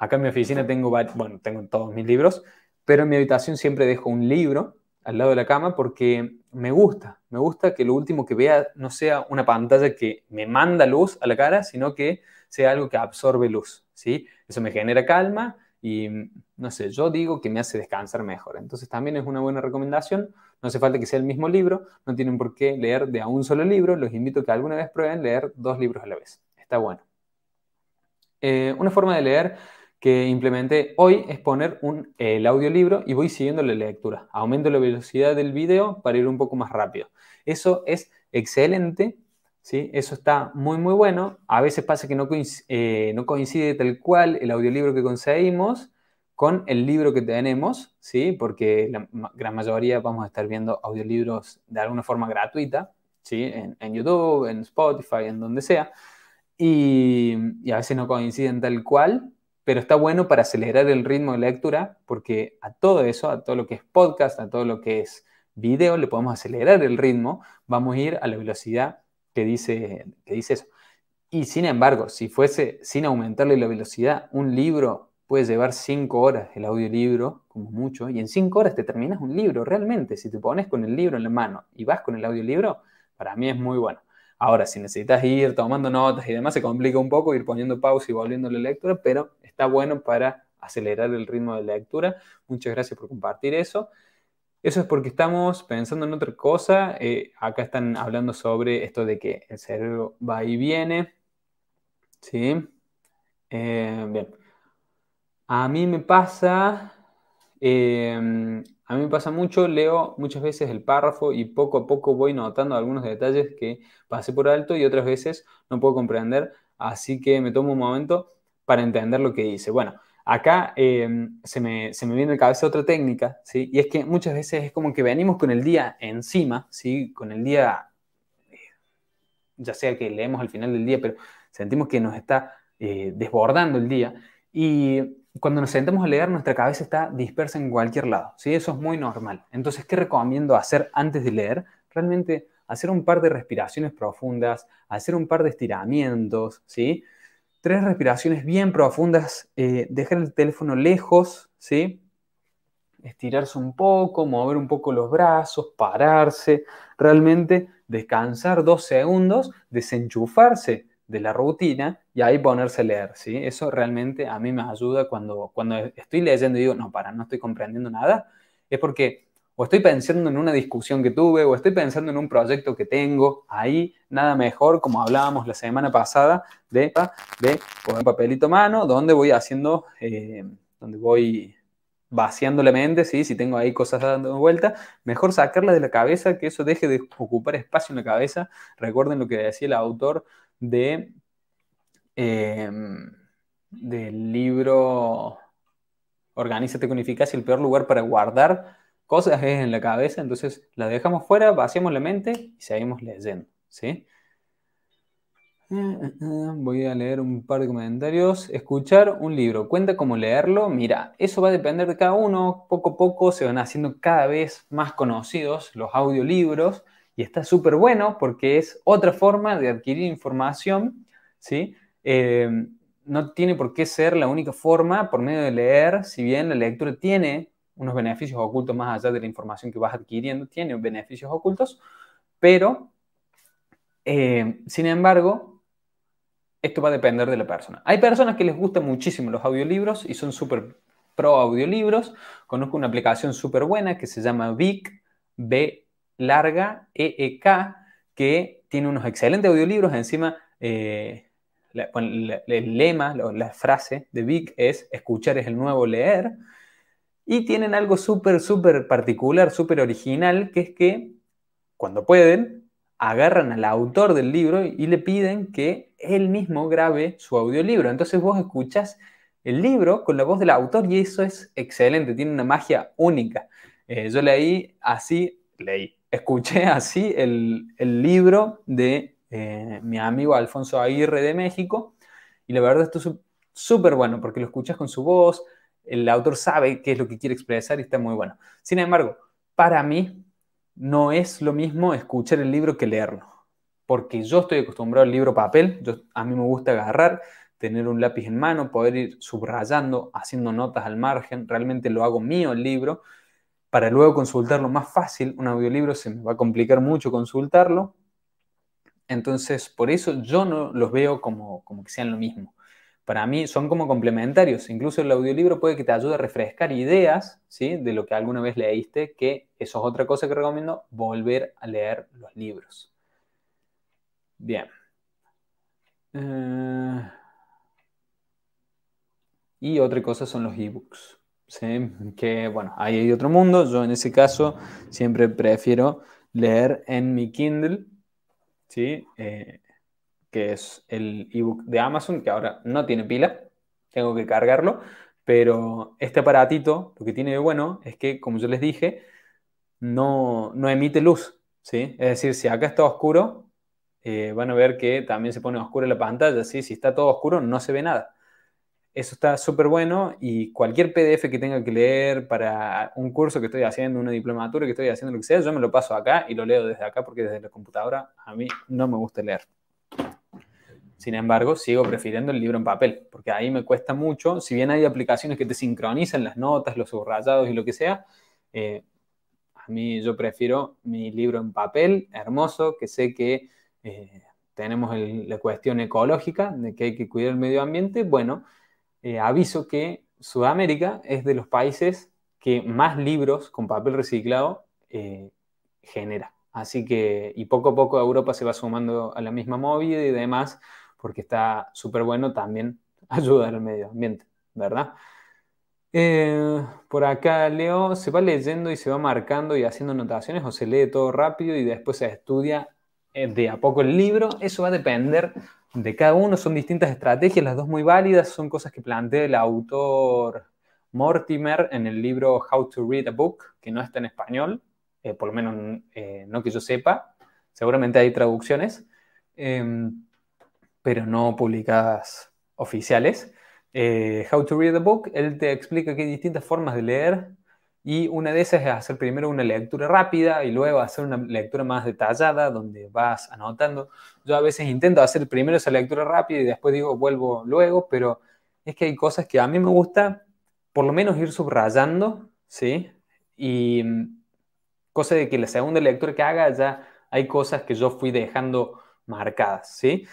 acá en mi oficina tengo, bueno, tengo todos mis libros, pero en mi habitación siempre dejo un libro al lado de la cama porque me gusta, me gusta que lo último que vea no sea una pantalla que me manda luz a la cara, sino que sea algo que absorbe luz, ¿sí? Eso me genera calma y, no sé, yo digo que me hace descansar mejor. Entonces también es una buena recomendación, no hace falta que sea el mismo libro, no tienen por qué leer de a un solo libro, los invito a que alguna vez prueben leer dos libros a la vez, está bueno. Eh, una forma de leer que implementé hoy es poner un, el audiolibro y voy siguiendo la lectura. Aumento la velocidad del video para ir un poco más rápido. Eso es excelente, ¿sí? Eso está muy, muy bueno. A veces pasa que no coincide, eh, no coincide tal cual el audiolibro que conseguimos con el libro que tenemos, ¿sí? Porque la gran mayoría vamos a estar viendo audiolibros de alguna forma gratuita, ¿sí? En, YouTube, en Spotify, en donde sea. Y, y a veces no coinciden tal cual, pero está bueno para acelerar el ritmo de lectura, porque a todo eso, a todo lo que es podcast, a todo lo que es video, le podemos acelerar el ritmo, vamos a ir a la velocidad que dice, que dice eso. Y sin embargo, si fuese sin aumentarle la velocidad, un libro puede llevar cinco horas el audiolibro, como mucho, y en cinco horas te terminas un libro, realmente. Si te pones con el libro en la mano y vas con el audiolibro, para mí es muy bueno. Ahora, si necesitas ir tomando notas y demás, se complica un poco ir poniendo pausa y volviendo a la lectura, pero está bueno para acelerar el ritmo de lectura. Muchas gracias por compartir eso. Eso es porque estamos pensando en otra cosa. Eh, acá están hablando sobre esto de que el cerebro va y viene. ¿Sí? Eh, bien. A mí me pasa, eh, a mí me pasa mucho, leo muchas veces el párrafo y poco a poco voy notando algunos detalles que pasé por alto y otras veces no puedo comprender, así que me tomo un momento para entender lo que dice. Bueno, acá em, se, me, se, me, viene a la cabeza otra técnica, ¿sí? Y es que muchas veces es como que venimos con el día encima, ¿sí? Con el día, eh, ya sea que leemos al final del día, pero sentimos que nos está eh, desbordando el día. Y cuando nos sentamos a leer, nuestra cabeza está dispersa en cualquier lado, ¿sí? Eso es muy normal. Entonces, ¿qué recomiendo hacer antes de leer? Realmente hacer un par de respiraciones profundas, hacer un par de estiramientos, ¿sí? tres respiraciones bien profundas, eh, dejar el teléfono lejos, ¿sí? Estirarse un poco, mover un poco los brazos, pararse, realmente descansar dos segundos, desenchufarse de la rutina y ahí ponerse a leer, ¿sí? Eso realmente a mí me ayuda cuando, cuando estoy leyendo y digo, no, para, no estoy comprendiendo nada, es porque o estoy pensando en una discusión que tuve, o estoy pensando en un proyecto que tengo, ahí nada mejor, como hablábamos la semana pasada, de, de poner papelito mano, donde voy haciendo, eh, donde voy vaciando la mente, ¿sí? si tengo ahí cosas dando vuelta, mejor sacarlas de la cabeza, que eso deje de ocupar espacio en la cabeza. Recuerden lo que decía el autor de, em, del libro Organízate con eficacia, el peor lugar para guardar cosas en la cabeza, entonces la dejamos fuera, vaciamos la mente y seguimos leyendo, ¿sí? Voy a leer un par de comentarios. Escuchar un libro, ¿cuenta cómo leerlo? Mira, eso va a depender de cada uno. Poco a poco se van haciendo cada vez más conocidos los audiolibros y está súper bueno porque es otra forma de adquirir información, ¿sí? Eh, no tiene por qué ser la única forma por medio de leer, si bien la lectura tiene unos beneficios ocultos más allá de la información que vas adquiriendo, tiene beneficios ocultos, pero, eh, sin embargo, esto va a depender de la persona. Hay personas que les gustan muchísimo los audiolibros y son súper pro audiolibros. Conozco una aplicación súper buena que se llama Vic, B larga, EEK, que tiene unos excelentes audiolibros. Encima, eh, el lema, la frase de Vic es, escuchar es el nuevo leer. Y tienen algo súper, súper particular, súper original, que es que cuando pueden, agarran al autor del libro y le piden que él mismo grabe su audiolibro. Entonces vos escuchas el libro con la voz del autor y eso es excelente, tiene una magia única. Eh, yo leí así, leí, escuché así el, libro de eh, mi amigo Alfonso Aguirre de México y la verdad esto es súper bueno porque lo escuchas con su voz, el autor sabe qué es lo que quiere expresar y está muy bueno. Sin embargo, para mí no es lo mismo escuchar el libro que leerlo, porque yo estoy acostumbrado al libro papel, yo, a mí me gusta agarrar, tener un lápiz en mano, poder ir subrayando, haciendo notas al margen, realmente lo hago mío el libro, para luego consultarlo más fácil, un audiolibro se me va a complicar mucho consultarlo, entonces por eso yo no los veo como, como que sean lo mismo para mí son como complementarios. Incluso el audiolibro puede que te ayude a refrescar ideas ¿sí? de lo que alguna vez leíste, que eso es otra cosa que recomiendo, volver a leer los libros. Bien. Eh, y otra cosa son los ebooks. Que bueno, ahí hay otro mundo. Yo en ese caso siempre prefiero leer en mi Kindle. ¿sí? Eh, que es el ebook de Amazon, que ahora no tiene pila, tengo que cargarlo, pero este aparatito lo que tiene de bueno es que, como yo les dije, no, no emite luz, ¿sí? Es decir, si acá está oscuro, eh, van a ver que también se pone oscura la pantalla, ¿sí? Si está todo oscuro, no se ve nada. Eso está súper bueno y cualquier PDF que tenga que leer para un curso que estoy haciendo, una diplomatura que estoy haciendo, lo que sea, yo me lo paso acá y lo leo desde acá porque desde la computadora a mí no me gusta leer. Sin embargo, sigo prefiriendo el libro en papel, porque ahí me cuesta mucho. Si bien hay aplicaciones que te sincronizan las notas, los subrayados y lo que sea, eh, a mí yo prefiero mi libro en papel, hermoso, que sé que eh, tenemos la cuestión ecológica, de que hay que cuidar el medio ambiente. Bueno, eh, aviso que Sudamérica es de los países que más libros con papel reciclado genera. Así que, y poco a poco Europa se va sumando a la misma movida y demás porque está súper bueno también ayudar al medio ambiente, ¿verdad? Eh, por acá Leo se va leyendo y se va marcando y haciendo anotaciones o se lee todo rápido y después se estudia eh, de a poco el libro. Eso va a depender de cada uno, son distintas estrategias, las dos muy válidas, son cosas que plantea el autor Mortimer en el libro How to Read a Book, que no está en español, eh, por lo menos no que yo sepa, seguramente hay traducciones. Em, pero no publicadas oficiales. Eh, How to Read a Book, él te explica que hay distintas formas de leer y una de esas es hacer primero una lectura rápida y luego hacer una lectura más detallada donde vas anotando. Yo a veces intento hacer primero esa lectura rápida y después digo vuelvo luego, pero es que hay cosas que a mí me gusta por lo menos ir subrayando, ¿sí? Y mm, cosa de que la segunda lectura que haga ya hay cosas que yo fui dejando marcadas, ¿sí?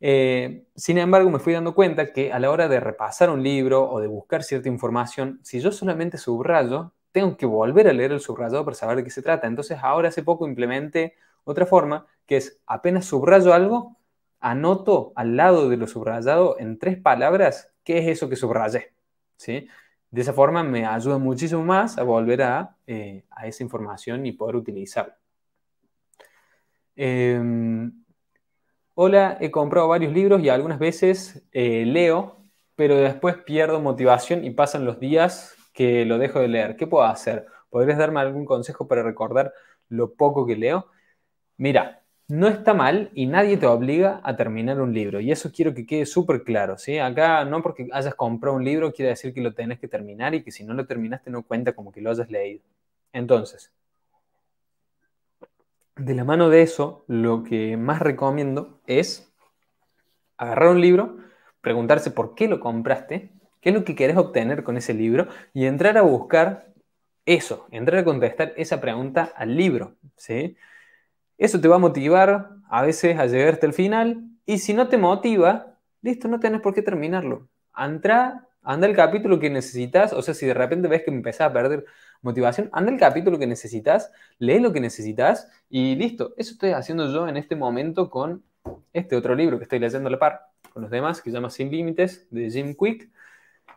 Eh, sin embargo, me fui dando cuenta que a la hora de repasar un libro o de buscar cierta información, si yo solamente subrayo, tengo que volver a leer el subrayado para saber de qué se trata. Entonces, ahora hace poco implementé otra forma, que es apenas subrayo algo, anoto al lado de lo subrayado en tres palabras qué es eso que subrayé. ¿sí? De esa forma me ayuda muchísimo más a volver a, eh, esa información y poder utilizarla. Em, Hola, he comprado varios libros y algunas veces eh, leo, pero después pierdo motivación y pasan los días que lo dejo de leer. ¿Qué puedo hacer? ¿Podrías darme algún consejo para recordar lo poco que leo? Mira, no está mal y nadie te obliga a terminar un libro. Y eso quiero que quede súper claro. ¿sí? Acá no porque hayas comprado un libro quiere decir que lo tenés que terminar y que si no lo terminaste no cuenta como que lo hayas leído. Entonces, de la mano de eso, lo que más recomiendo es agarrar un libro, preguntarse por qué lo compraste, qué es lo que querés obtener con ese libro y entrar a buscar eso, entrar a contestar esa pregunta al libro. ¿sí? Eso te va a motivar a veces a llegar hasta el final y si no te motiva, listo, no tenés por qué terminarlo. Entra, anda el capítulo que necesitas, o sea, si de repente ves que empezás a perder motivación, anda el capítulo que necesitas, lee lo que necesitas y listo. Eso estoy haciendo yo en este momento con este otro libro que estoy leyendo a la par, con los demás, que se llama Sin Límites, de Jim Quick.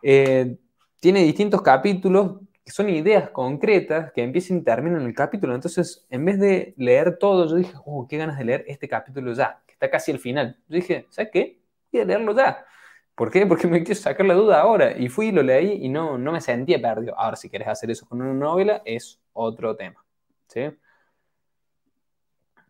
Eh, tiene distintos capítulos, que son ideas concretas que empiezan y terminan el capítulo. Entonces, en vez de leer todo, yo dije, oh, qué ganas de leer este capítulo ya, que está casi al final. Yo dije, ¿sabes qué? Voy a leerlo ya. ¿Por qué? Porque me quiero sacar la duda ahora. Y fui y lo leí y no, no me sentía perdido. Ahora, si quieres hacer eso con una novela, es otro tema. ¿Sí?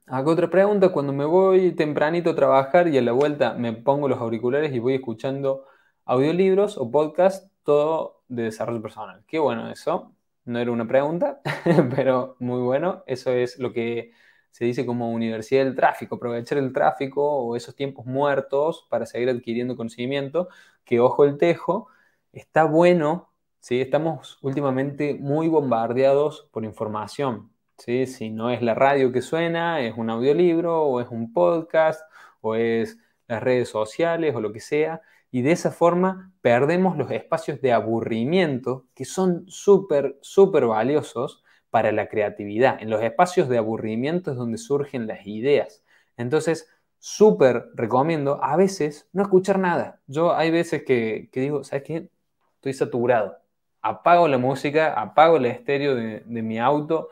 Hago otra pregunta. Cuando me voy tempranito a trabajar y a la vuelta me pongo los auriculares y voy escuchando audiolibros o podcasts, todo de desarrollo personal. Qué bueno eso. No era una pregunta, pero muy bueno. Eso es lo que se dice como universidad del tráfico, aprovechar el tráfico o esos tiempos muertos para seguir adquiriendo conocimiento, que ojo el tejo, está bueno, ¿sí? estamos últimamente muy bombardeados por información, ¿sí? si no es la radio que suena, es un audiolibro o es un podcast o es las redes sociales o lo que sea, y de esa forma perdemos los espacios de aburrimiento que son súper, súper valiosos para la creatividad. En los espacios de aburrimiento es donde surgen las ideas. Entonces, súper recomiendo a veces no escuchar nada. Yo hay veces que, digo, ¿sabes qué? Estoy saturado. Apago la música, apago el estéreo de, mi auto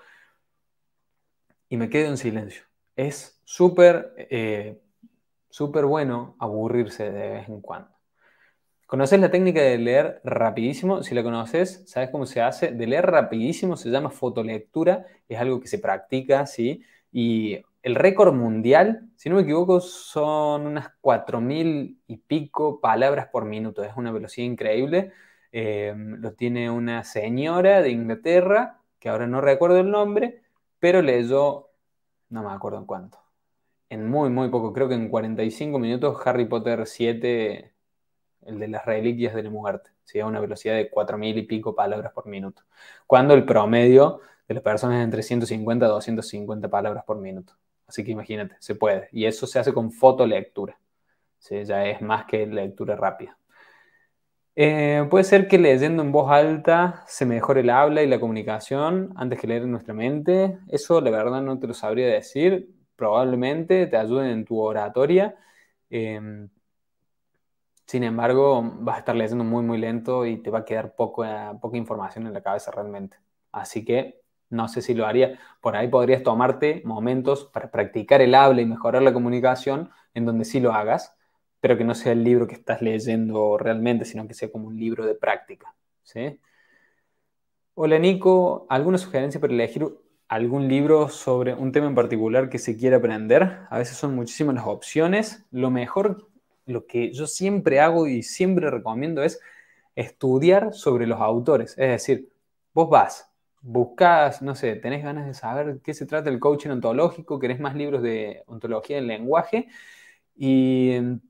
y me quedo en silencio. Es súper, eh, súper bueno aburrirse de vez en cuando. ¿Conoces la técnica de leer rapidísimo? Si la conoces, ¿sabes cómo se hace? De leer rapidísimo se llama fotolectura, es algo que se practica, ¿sí? Y el récord mundial, si no me equivoco, son unas 4.000 y pico palabras por minuto. Es una velocidad increíble. Eh, lo tiene una señora de Inglaterra, que ahora no recuerdo el nombre, pero leyó, no me acuerdo en cuánto, en muy, muy poco, creo que en 45 minutos Harry Potter 7 el de las reliquias de la muerte, ¿sí? a una velocidad de 4.000 y pico palabras por minuto, cuando el promedio de las personas es entre 150 a 250 palabras por minuto. Así que imagínate, se puede. Y eso se hace con fotolectura. Ya es más que lectura rápida. Eh, puede ser que leyendo en voz alta se mejore el habla y la comunicación antes que leer en nuestra mente. Eso la verdad no te lo sabría decir. Probablemente te ayude en tu oratoria. Eh, sin embargo, vas a estar leyendo muy, muy lento y te va a quedar poco, poca información en la cabeza realmente. Así que no sé si lo haría. Por ahí podrías tomarte momentos para practicar el habla y mejorar la comunicación en donde sí lo hagas, pero que no sea el libro que estás leyendo realmente, sino que sea como un libro de práctica. ¿sí? Hola Nico, ¿alguna sugerencia para elegir algún libro sobre un tema en particular que se quiera aprender? A veces son muchísimas las opciones. Lo mejor lo que yo siempre hago y siempre recomiendo es estudiar sobre los autores. Es decir, vos vas, buscas, no sé, tenés ganas de saber qué se trata el coaching ontológico, querés más libros de ontología del lenguaje y em,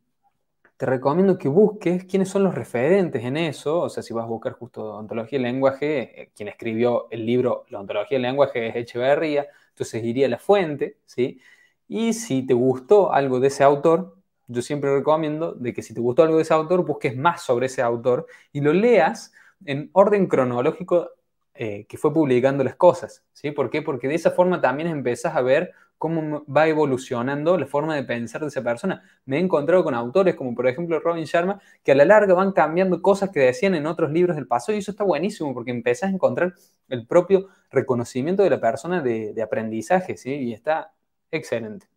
te recomiendo que busques quiénes son los referentes en eso. O sea, si vas a buscar justo ontología del lenguaje, eh, quien escribió el libro La ontología del lenguaje es Echeverría, entonces iría a la fuente, ¿sí? Y si te gustó algo de ese autor, yo siempre recomiendo de que si te gustó algo de ese autor, busques más sobre ese autor y lo leas en orden cronológico eh, que fue publicando las cosas. ¿sí? ¿Por qué? Porque de esa forma también empezás a ver cómo va evolucionando la forma de pensar de esa persona. Me he encontrado con autores como por ejemplo Robin Sharma, que a la larga van cambiando cosas que decían en otros libros del pasado y eso está buenísimo porque empezás a encontrar el propio reconocimiento de la persona de, de aprendizaje, ¿sí? Y está excelente.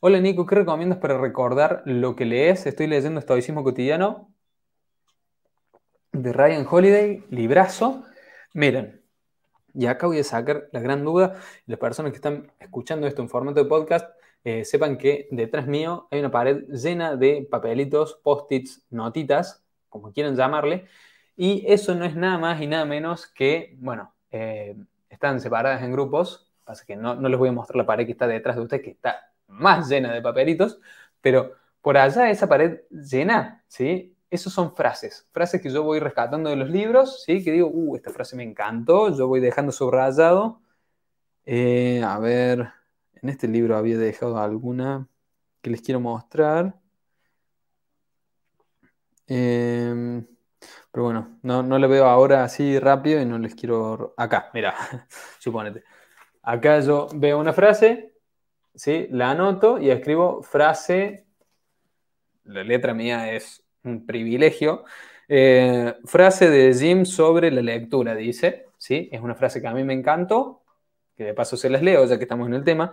Hola Nico, ¿qué recomiendas para recordar lo que lees? Estoy leyendo Estoicismo Cotidiano de Ryan Holiday, librazo. Miren, y acá voy a sacar la gran duda. Las personas que están escuchando esto en formato de podcast, eh, sepan que detrás mío hay una pared llena de papelitos, post-its, notitas, como quieran llamarle. Y eso no es nada más y nada menos que, bueno, eh, están separadas en grupos. Pasa que no, no les voy a mostrar la pared que está detrás de ustedes, que está más llena de papelitos, pero por allá esa pared llena, ¿sí? Esos son frases, frases que yo voy rescatando de los libros, ¿sí? Que digo, uh, esta frase me encantó, yo voy dejando subrayado. Eh, a ver, en este libro había dejado alguna que les quiero mostrar. Em, pero bueno, no, no lo veo ahora así rápido y no les quiero... Acá, mira, suponete. Acá yo veo una frase ¿sí? La anoto y escribo frase, la letra mía es un privilegio, Eh, frase de Jim sobre la lectura, dice, ¿sí? Es una frase que a mí me encantó, que de paso se las leo ya que estamos en el tema.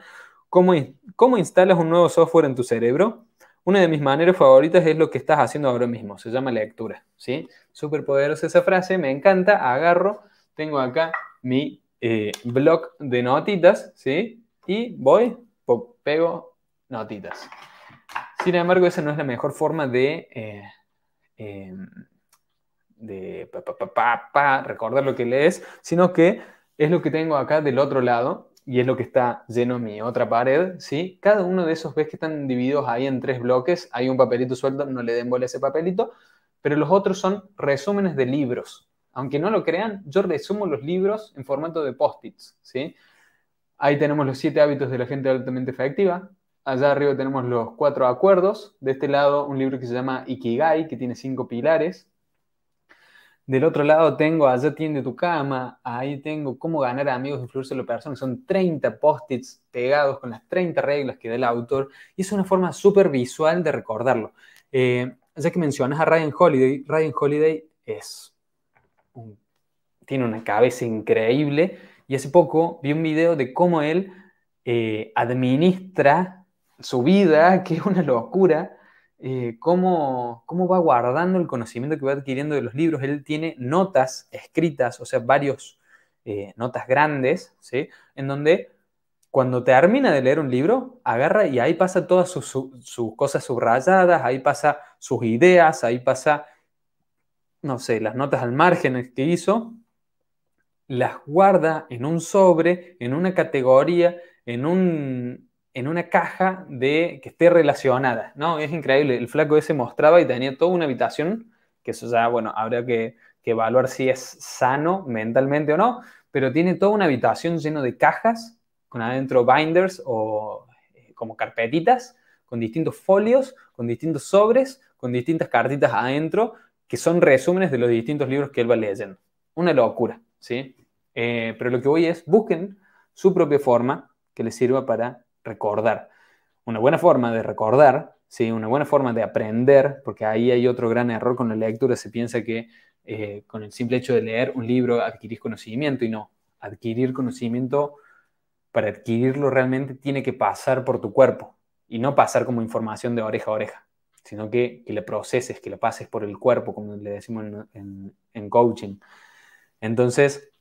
¿Cómo, ¿Cómo instalas un nuevo software en tu cerebro? Una de mis maneras favoritas es lo que estás haciendo ahora mismo, se llama lectura, ¿sí? Súper poderosa esa frase, me encanta, agarro, tengo acá mi eh, blog de notitas, ¿sí? Y voy, pego notitas. Sin embargo, esa no es la mejor forma de, eh, em, de recordar lo que lees, sino que es lo que tengo acá del otro lado y es lo que está lleno en mi otra pared. Cada uno de esos, ves que están divididos ahí en tres bloques, hay un papelito suelto, no le den bola a ese papelito, pero los otros son resúmenes de libros. Aunque no lo crean, yo resumo los libros en formato de post-its, ¿sí? Ahí tenemos los siete hábitos de la gente altamente efectiva. Allá arriba tenemos los cuatro acuerdos. De este lado, un libro que se llama Ikigai, que tiene cinco pilares. Del otro lado tengo Allá tiende tu cama, ahí tengo Cómo ganar amigos e influirse en la persona. Son 30 post-its pegados con las 30 reglas que da el autor y es una forma súper visual de recordarlo. Eh, ya que mencionas a Ryan Holiday, Ryan Holiday es tiene una cabeza increíble y hace poco vi un video de cómo él eh, administra su vida, que es una locura, eh, cómo, va guardando el conocimiento que va adquiriendo de los libros. Él tiene notas escritas, o sea, varios eh, notas grandes, ¿sí? En donde cuando termina de leer un libro, agarra y ahí pasa todas sus, cosas subrayadas, ahí pasa sus ideas, ahí pasa, no sé, las notas al margen que hizo, las guarda en un sobre, en una categoría, en un, en una caja de que esté relacionada, ¿no? Es increíble, el flaco ese mostraba y tenía toda una habitación, que eso ya, bueno, habría que, evaluar si es sano mentalmente o no, pero tiene toda una habitación llena de cajas, con adentro binders o eh, como carpetitas, con distintos folios, con distintos sobres, con distintas cartitas adentro, que son resúmenes de los distintos libros que él va leyendo. Una locura, ¿sí? Eh, pero lo que voy es, busquen su propia forma que les sirva para recordar. Una buena forma de recordar, ¿sí? una buena forma de aprender, porque ahí hay otro gran error con la lectura, se piensa que eh, con el simple hecho de leer un libro adquirís conocimiento y no, adquirir conocimiento, para adquirirlo realmente tiene que pasar por tu cuerpo y no pasar como información de oreja a oreja, sino que, que le proceses, que lo pases por el cuerpo, como le decimos en coaching. Entonces,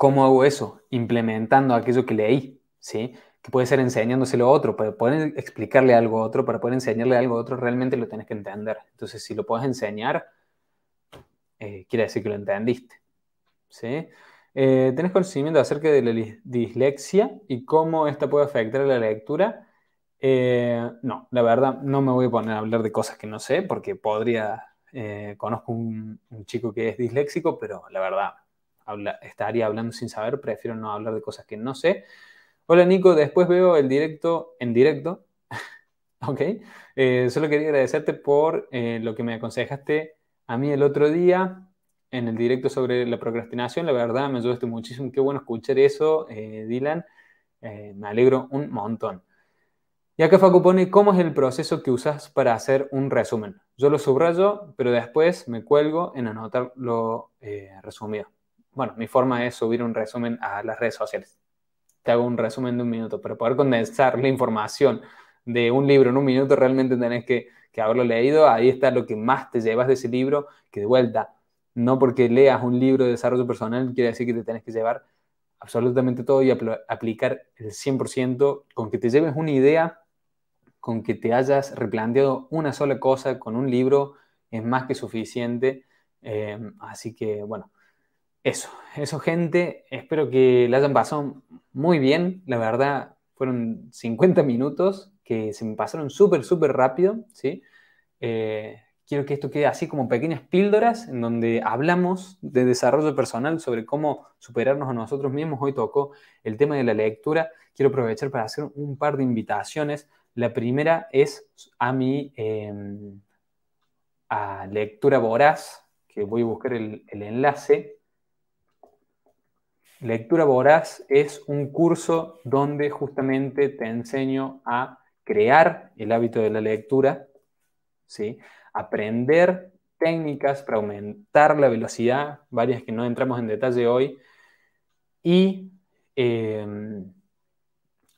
¿cómo hago eso? Implementando aquello que leí, ¿sí? que puede ser enseñándoselo a otro, para poder explicarle algo a otro, para poder enseñarle algo a otro, realmente lo tienes que entender. Entonces, si lo puedes enseñar, eh, quiere decir que lo entendiste. ¿sí? Eh, ¿Tenés conocimiento acerca de la dislexia y cómo esta puede afectar a la lectura? Eh, no, la verdad, no me voy a poner a hablar de cosas que no sé, porque podría, conozco un, un, chico que es disléxico, pero la verdad, estaría hablando sin saber, prefiero no hablar de cosas que no sé. Hola Nico, después veo el directo en directo. ok. Eh, solo quería agradecerte por eh, lo que me aconsejaste a mí el otro día en el directo sobre la procrastinación. La verdad me ayudaste muchísimo. Qué bueno escuchar eso, eh, Dylan. me alegro un montón. Y acá Facu pone cómo es el proceso que usas para hacer un resumen. Yo lo subrayo, pero después me cuelgo en anotar lo resumido. Bueno, mi forma es subir un resumen a las redes sociales te hago un resumen de un minuto. Para poder condensar la información de un libro en un minuto, realmente tenés que, haberlo leído. Ahí está lo que más te llevas de ese libro, que de vuelta, no porque leas un libro de desarrollo personal quiere decir que te tenés que llevar absolutamente todo y aplicar el 100%, con que te lleves una idea, con que te hayas replanteado una sola cosa con un libro, es más que suficiente. Eh, así que, bueno, eso, eso gente, espero que la hayan pasado muy bien, la verdad, fueron 50 minutos que se me pasaron súper, súper rápido, ¿sí? Eh, quiero que esto quede así como pequeñas píldoras en donde hablamos de desarrollo personal sobre cómo superarnos a nosotros mismos. Hoy tocó el tema de la lectura. Quiero aprovechar para hacer un par de invitaciones. La primera es a mi em, a lectura voraz, que voy a buscar el enlace Lectura Voraz es un curso donde justamente te enseño a crear el hábito de la lectura, ¿sí? aprender técnicas para aumentar la velocidad, varias que no entramos en detalle hoy. Y em,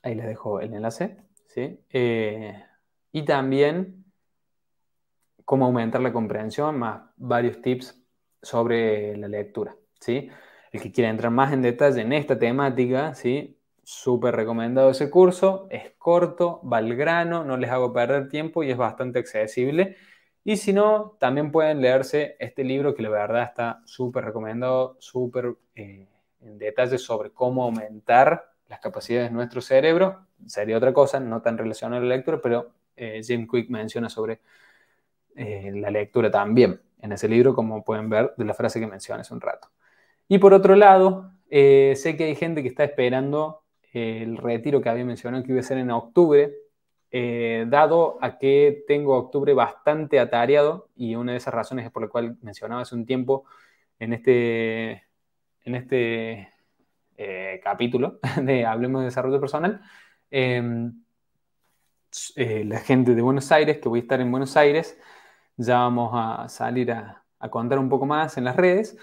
ahí les dejo el enlace. ¿sí? Eh, y también cómo aumentar la comprensión, más varios tips sobre la lectura. ¿sí? El que quiera entrar más en detalle en esta temática, ¿sí? súper recomendado ese curso. Es corto, va al grano, no les hago perder tiempo y es bastante accesible. Y si no, también pueden leerse este libro que la verdad está súper recomendado, súper eh, en detalle sobre cómo aumentar las capacidades de nuestro cerebro. Sería otra cosa, no tan relacionada a la lectura, pero eh, Jim Quick menciona sobre eh, la lectura también en ese libro, como pueden ver de la frase que mencioné hace un rato. Y por otro lado, sé que hay gente que está esperando el retiro que había mencionado que iba a ser en octubre, eh, dado a que tengo octubre bastante atareado y una de esas razones es por la cual mencionaba hace un tiempo en este, en este eh, capítulo de Hablemos de Desarrollo Personal, em, eh, la gente de Buenos Aires, que voy a estar en Buenos Aires, ya vamos a salir a, a contar un poco más en las redes,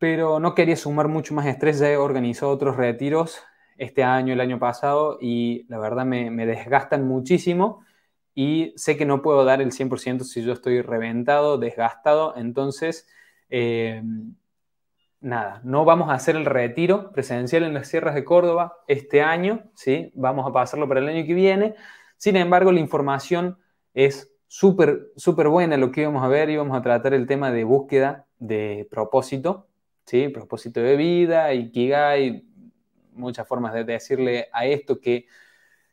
pero no quería sumar mucho más estrés, ya he organizado otros retiros este año, el año pasado, y la verdad me, desgastan muchísimo y sé que no puedo dar el 100% si yo estoy reventado, desgastado, entonces, eh, nada, no vamos a hacer el retiro presencial en las sierras de Córdoba este año, ¿sí? Vamos a pasarlo para el año que viene. Sin embargo, la información es súper, súper buena lo que íbamos a ver, íbamos a tratar el tema de búsqueda de propósito, ¿sí? Propósito de vida, Ikigai, muchas formas de decirle a esto que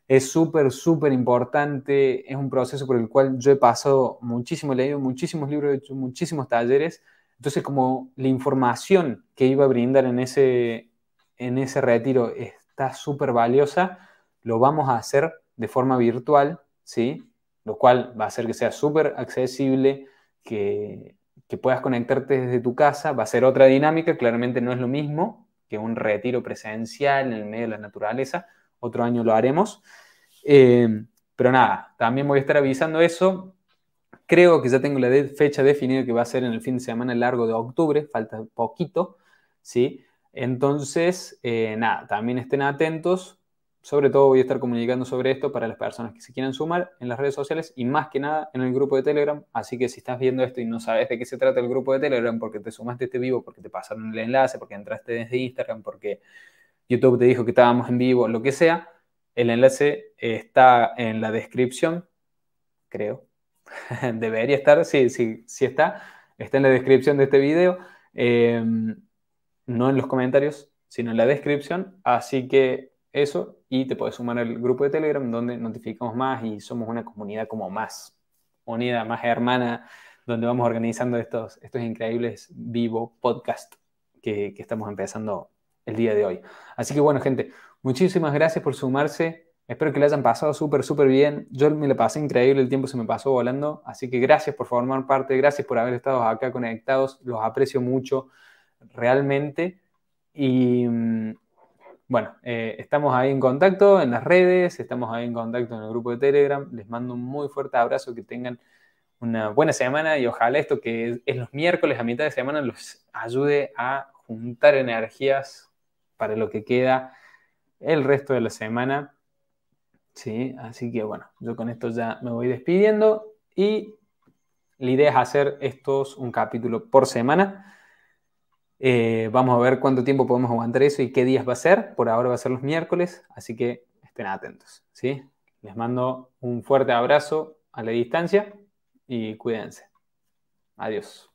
es súper, súper importante, es un proceso por el cual yo he pasado muchísimo, he leído muchísimos libros, he hecho muchísimos talleres, entonces como la información que iba a brindar en ese, en ese retiro está súper valiosa, lo vamos a hacer de forma virtual, ¿sí? Lo cual va a hacer que sea súper accesible, que, que puedas conectarte desde tu casa, va a ser otra dinámica, claramente no es lo mismo, que un retiro presencial en el medio de la naturaleza. Otro año lo haremos. Eh, pero nada, también voy a estar avisando eso. Creo que ya tengo la fecha definida que va a ser en el fin de semana largo de octubre, falta poquito, ¿sí? Entonces, eh, nada, también estén atentos sobre todo voy a estar comunicando sobre esto para las personas que se quieran sumar en las redes sociales y más que nada en el grupo de Telegram. Así que si estás viendo esto y no sabes de qué se trata el grupo de Telegram, porque te sumaste este vivo, porque te pasaron el enlace, porque entraste desde Instagram, porque YouTube te dijo que estábamos en vivo, lo que sea, el enlace está en la descripción, creo. Debería estar, sí, sí, sí está. Está en la descripción de este video. Em, no en los comentarios, sino en la descripción. Así que eso y te puedes sumar al grupo de Telegram donde notificamos más y somos una comunidad como más unida, más hermana, donde vamos organizando estos, estos increíbles vivo podcast que, estamos empezando el día de hoy. Así que bueno, gente, muchísimas gracias por sumarse. Espero que le hayan pasado súper, súper bien. Yo me lo pasé increíble, el tiempo se me pasó volando. Así que gracias por formar parte, gracias por haber estado acá conectados. Los aprecio mucho, realmente. Y mm, bueno, eh, estamos ahí en contacto en las redes, estamos ahí en contacto en el grupo de Telegram. Les mando un muy fuerte abrazo, que tengan una buena semana y ojalá esto que es, los miércoles a mitad de semana los ayude a juntar energías para lo que queda el resto de la semana. Sí, así que bueno, yo con esto ya me voy despidiendo y la idea es hacer estos un capítulo por semana. Eh, vamos a ver cuánto tiempo podemos aguantar eso y qué días va a ser. Por ahora va a ser los miércoles, así que estén atentos. ¿sí? Les mando un fuerte abrazo a la distancia y cuídense. Adiós.